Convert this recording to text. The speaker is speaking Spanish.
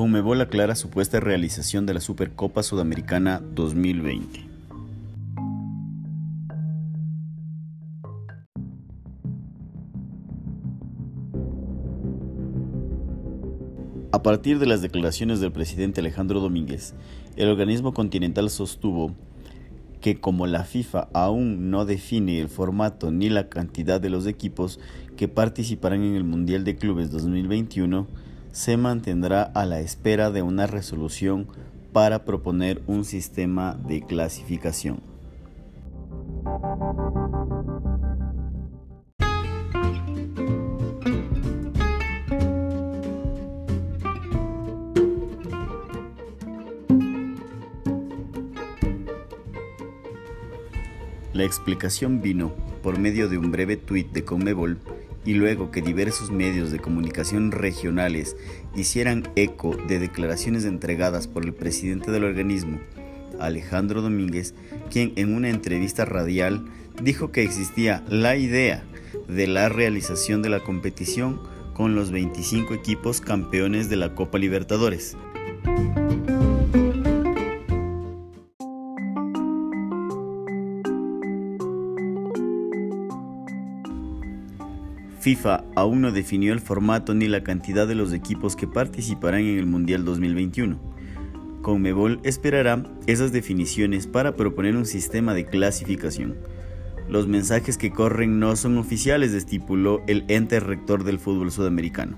Conmebol aclara supuesta realización de la Supercopa Sudamericana 2020. A partir de las declaraciones del presidente Alejandro Domínguez, el organismo continental sostuvo que como la FIFA aún no define el formato ni la cantidad de los equipos que participarán en el Mundial de Clubes 2021, se mantendrá a la espera de una resolución para proponer un sistema de clasificación. La explicación vino por medio de un breve tuit de Conmebol y luego que diversos medios de comunicación regionales hicieran eco de declaraciones entregadas por el presidente del organismo, Alejandro Domínguez, quien en una entrevista radial dijo que existía la idea de la realización de la competición con los 25 equipos campeones de la Copa Libertadores. FIFA aún no definió el formato ni la cantidad de los equipos que participarán en el Mundial 2021. Conmebol esperará esas definiciones para proponer un sistema de clasificación. Los mensajes que corren no son oficiales, estipuló el ente rector del fútbol sudamericano.